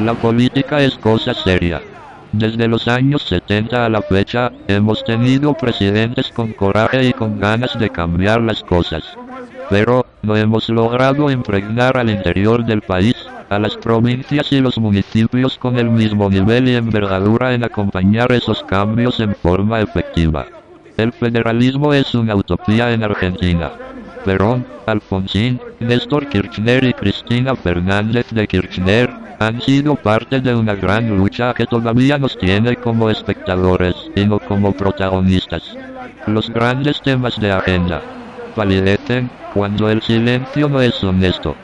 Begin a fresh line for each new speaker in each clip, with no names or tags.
La política es cosa seria. Desde los años 70 a la fecha, hemos tenido presidentes con coraje y con ganas de cambiar las cosas. Pero, no hemos logrado impregnar al interior del país, a las provincias y los municipios con el mismo nivel y envergadura en acompañar esos cambios en forma efectiva. El federalismo es una utopía en Argentina. Perón, Alfonsín, Néstor Kirchner y Cristina Fernández de Kirchner han sido parte de una gran lucha que todavía nos tiene como espectadores y no como protagonistas. Los grandes temas de agenda palidecen cuando el silencio no es honesto.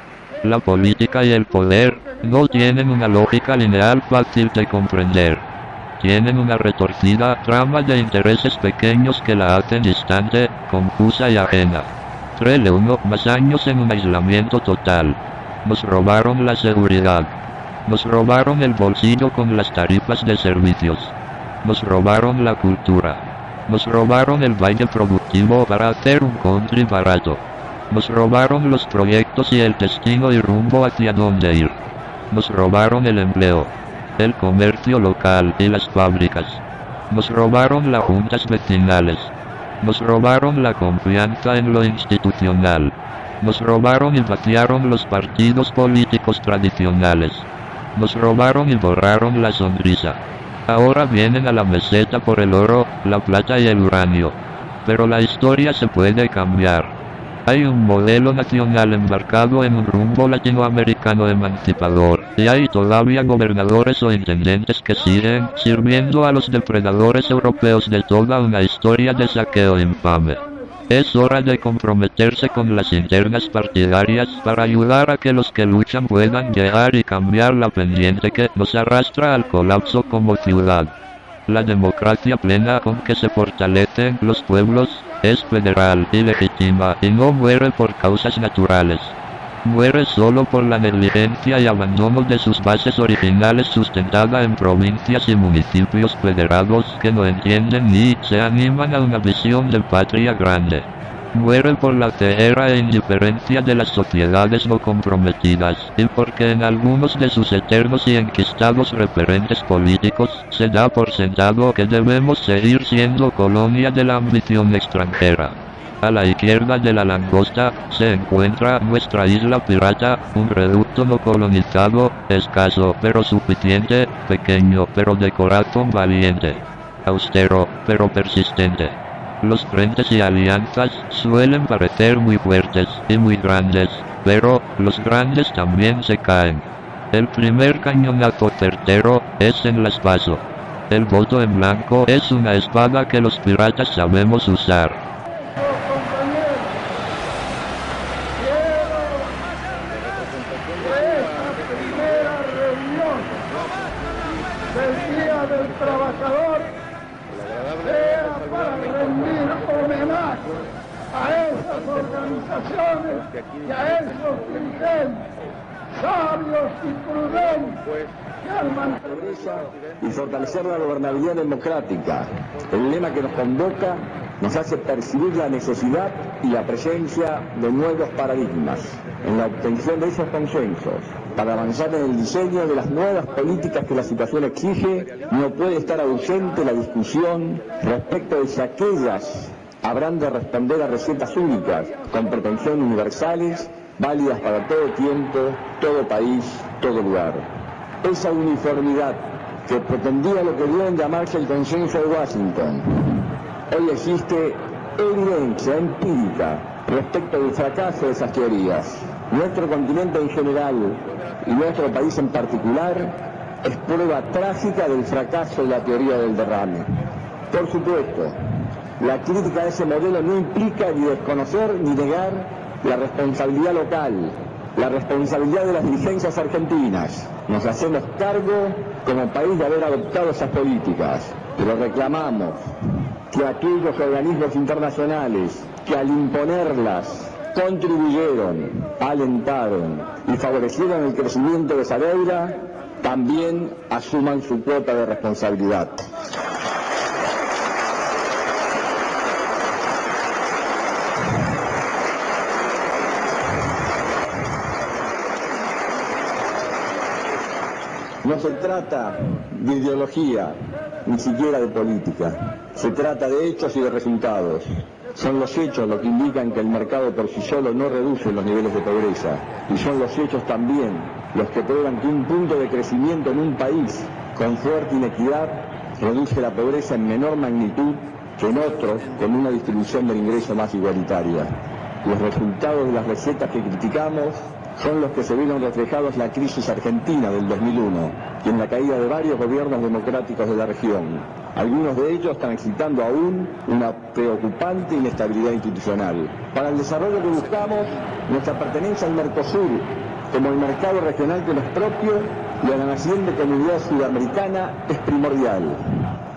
La política y el poder no tienen una lógica lineal fácil de comprender. Tienen una retorcida trama de intereses pequeños que la hacen distante, confusa y ajena. Trele uno más años en un aislamiento total. Nos robaron la seguridad. Nos robaron el bolsillo con las tarifas de servicios. Nos robaron la cultura. Nos robaron el baile productivo para hacer un country barato. Nos robaron los proyectos y el destino y rumbo hacia dónde ir. Nos robaron el empleo, el comercio local y las fábricas. Nos robaron las juntas vecinales. Nos robaron la confianza en lo institucional. Nos robaron y vaciaron los partidos políticos tradicionales. Nos robaron y borraron la sonrisa. Ahora vienen a la meseta por el oro, la plata y el uranio. Pero la historia se puede cambiar. Hay un modelo nacional embarcado en un rumbo latinoamericano emancipador, y hay todavía gobernadores o intendentes que siguen sirviendo a los depredadores europeos de toda una historia de saqueo infame. Es hora de comprometerse con las internas partidarias para ayudar a que los que luchan puedan llegar y cambiar la pendiente que nos arrastra al colapso como ciudad. La democracia plena con que se fortalecen los pueblos es federal y legítima y no muere por causas naturales. Muere solo por la negligencia y abandono de sus bases originales sustentada en provincias y municipios federados que no entienden ni se animan a una visión de patria grande. Muere por la ceguera e indiferencia de las sociedades no comprometidas y porque en algunos de sus eternos y enquistados referentes políticos se da por sentado que debemos seguir siendo colonia de la ambición extranjera. A la izquierda de la langosta se encuentra nuestra isla pirata, un reducto no colonizado, escaso pero suficiente, pequeño pero de corazón valiente, austero pero persistente. Los frentes y alianzas suelen parecer muy fuertes y muy grandes, pero los grandes también se caen. El primer cañonazo certero es en las paso. El voto en blanco es una espada que los piratas sabemos usar.
del Trabajador sea para rendir homenaje a esas organizaciones y a esos dirigentes sabios y prudentes que mantener
y fortalecer la gobernabilidad democrática. El lema que nos convoca nos hace percibir la necesidad y la presencia de nuevos paradigmas en la obtención de esos consensos. Para avanzar en el diseño de las nuevas políticas que la situación exige, no puede estar ausente la discusión respecto de si aquellas habrán de responder a recetas únicas, con pretensión universales, válidas para todo tiempo, todo país, todo lugar. Esa uniformidad que pretendía lo que dio en llamarse el consenso de Washington, hoy existe evidencia empírica respecto del fracaso de esas teorías. Nuestro continente en general y nuestro país en particular es prueba trágica del fracaso de la teoría del derrame. Por supuesto, la crítica a ese modelo no implica ni desconocer ni negar la responsabilidad local, la responsabilidad de las dirigencias argentinas. Nos hacemos cargo como país de haber adoptado esas políticas, pero reclamamos que aquellos organismos internacionales que al imponerlas contribuyeron, alentaron y favorecieron el crecimiento de esa deuda, también asuman su cuota de responsabilidad. No se trata de ideología, ni siquiera de política. Se trata de hechos y de resultados. Son los hechos los que indican que el mercado por sí solo no reduce los niveles de pobreza. Y son los hechos también los que prueban que un punto de crecimiento en un país con fuerte inequidad reduce la pobreza en menor magnitud que en otros con una distribución del ingreso más igualitaria. Los resultados de las recetas que criticamos son los que se vieron reflejados en la crisis argentina del 2001 y en la caída de varios gobiernos democráticos de la región. Algunos de ellos transitando aún una preocupante inestabilidad institucional. Para el desarrollo que buscamos, nuestra pertenencia al Mercosur como el mercado regional que nos propio y a la naciente comunidad sudamericana es primordial.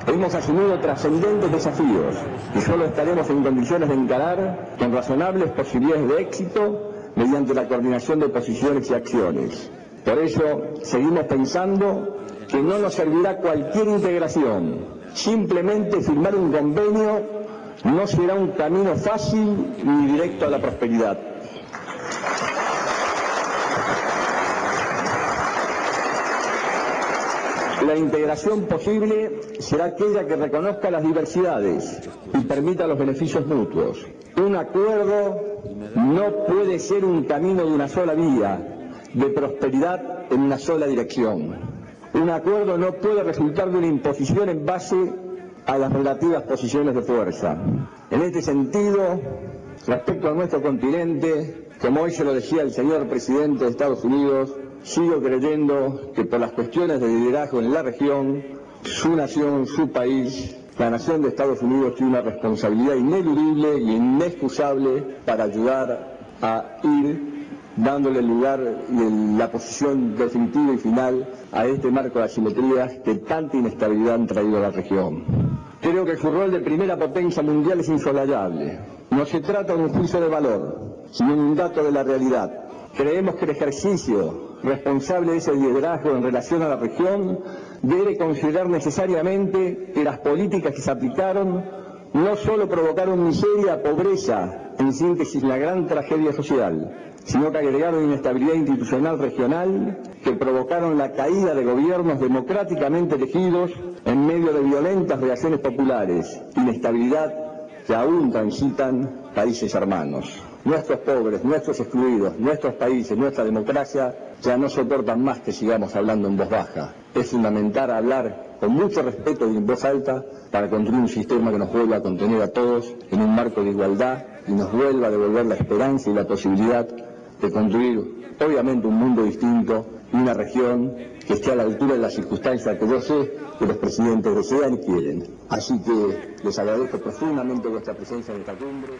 Hemos asumido trascendentes desafíos y solo estaremos en condiciones de encarar con razonables posibilidades de éxito mediante la coordinación de posiciones y acciones. Por eso seguimos pensando que no nos servirá cualquier integración. Simplemente firmar un convenio no será un camino fácil ni directo a la prosperidad. La integración posible será aquella que reconozca las diversidades y permita los beneficios mutuos. Un acuerdo no puede ser un camino de una sola vía, de prosperidad en una sola dirección. Un acuerdo no puede resultar de una imposición en base a las relativas posiciones de fuerza. En este sentido, respecto a nuestro continente, como hoy se lo decía el señor presidente de Estados Unidos, Sigo creyendo que por las cuestiones de liderazgo en la región, su nación, su país, la nación de Estados Unidos tiene una responsabilidad ineludible y inexcusable para ayudar a ir dándole el lugar y la posición definitiva y final a este marco de asimetrías que tanta inestabilidad han traído a la región. Creo que su rol de primera potencia mundial es insolayable. No se trata de un juicio de valor, sino de un dato de la realidad. Creemos que el ejercicio responsable de ese liderazgo en relación a la región debe considerar necesariamente que las políticas que se aplicaron no solo provocaron miseria, pobreza, en síntesis la gran tragedia social, sino que agregaron inestabilidad institucional regional que provocaron la caída de gobiernos democráticamente elegidos en medio de violentas reacciones populares, inestabilidad que aún transitan países hermanos. Nuestros pobres, nuestros excluidos, nuestros países, nuestra democracia ya no soportan más que sigamos hablando en voz baja. Es fundamental hablar con mucho respeto y en voz alta para construir un sistema que nos vuelva a contener a todos en un marco de igualdad y nos vuelva a devolver la esperanza y la posibilidad de construir, obviamente, un mundo distinto y una región que esté a la altura de las circunstancias que yo sé que los presidentes desean y quieren. Así que les agradezco profundamente vuestra presencia en esta cumbre.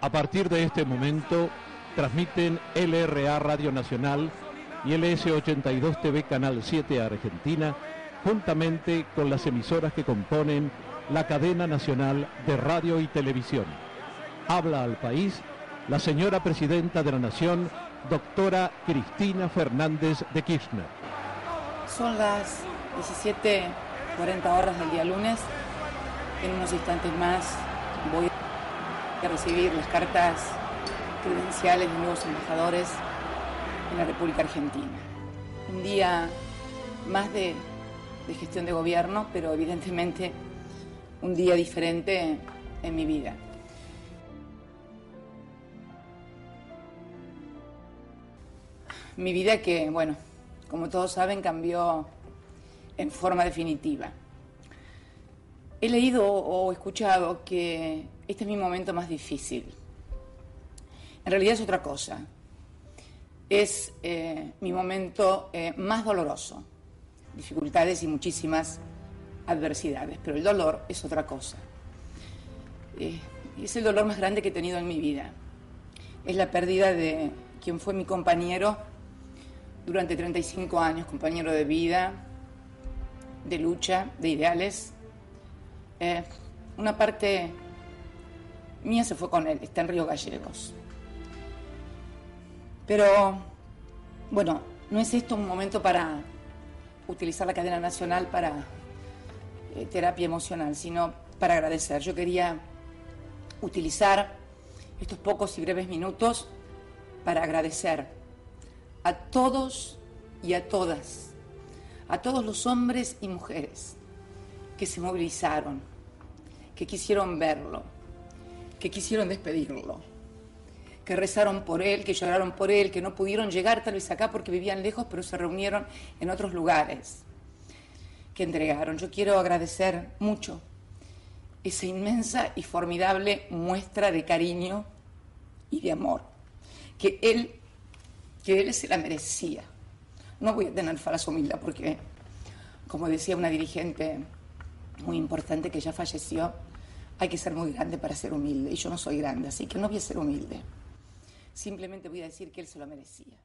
A partir de este momento, transmiten LRA Radio Nacional y LS82 TV Canal 7 Argentina, juntamente con las emisoras que componen la cadena nacional de radio y televisión. Habla al país la señora presidenta de la Nación, doctora Cristina Fernández de Kirchner.
Son las 17.40 horas del día lunes. En unos instantes más voy recibir las cartas credenciales de nuevos embajadores en la República Argentina. Un día más de gestión de gobierno, pero evidentemente un día diferente en mi vida. Mi vida que, bueno, como todos saben, cambió en forma definitiva. He leído o escuchado que este es mi momento más difícil. En realidad es otra cosa. Es eh, mi momento eh, más doloroso. Dificultades y muchísimas adversidades, pero el dolor es otra cosa. Eh, es el dolor más grande que he tenido en mi vida. Es la pérdida de quien fue mi compañero durante 35 años, compañero de vida, de lucha, de ideales. Eh, una parte mía se fue con él, está en Río Gallegos. Pero, bueno, no es esto un momento para utilizar la cadena nacional para eh, terapia emocional, sino para agradecer. Yo quería utilizar estos pocos y breves minutos para agradecer a todos y a todas, a todos los hombres y mujeres que se movilizaron, que quisieron verlo, que quisieron despedirlo, que rezaron por él, que lloraron por él, que no pudieron llegar tal vez acá porque vivían lejos, pero se reunieron en otros lugares, que entregaron. Yo quiero agradecer mucho esa inmensa y formidable muestra de cariño y de amor, que él, que él se la merecía. No voy a tener falsa humildad porque, como decía una dirigente muy importante que ya falleció, hay que ser muy grande para ser humilde. Y yo no soy grande, así que no voy a ser humilde. Simplemente voy a decir que él se lo merecía.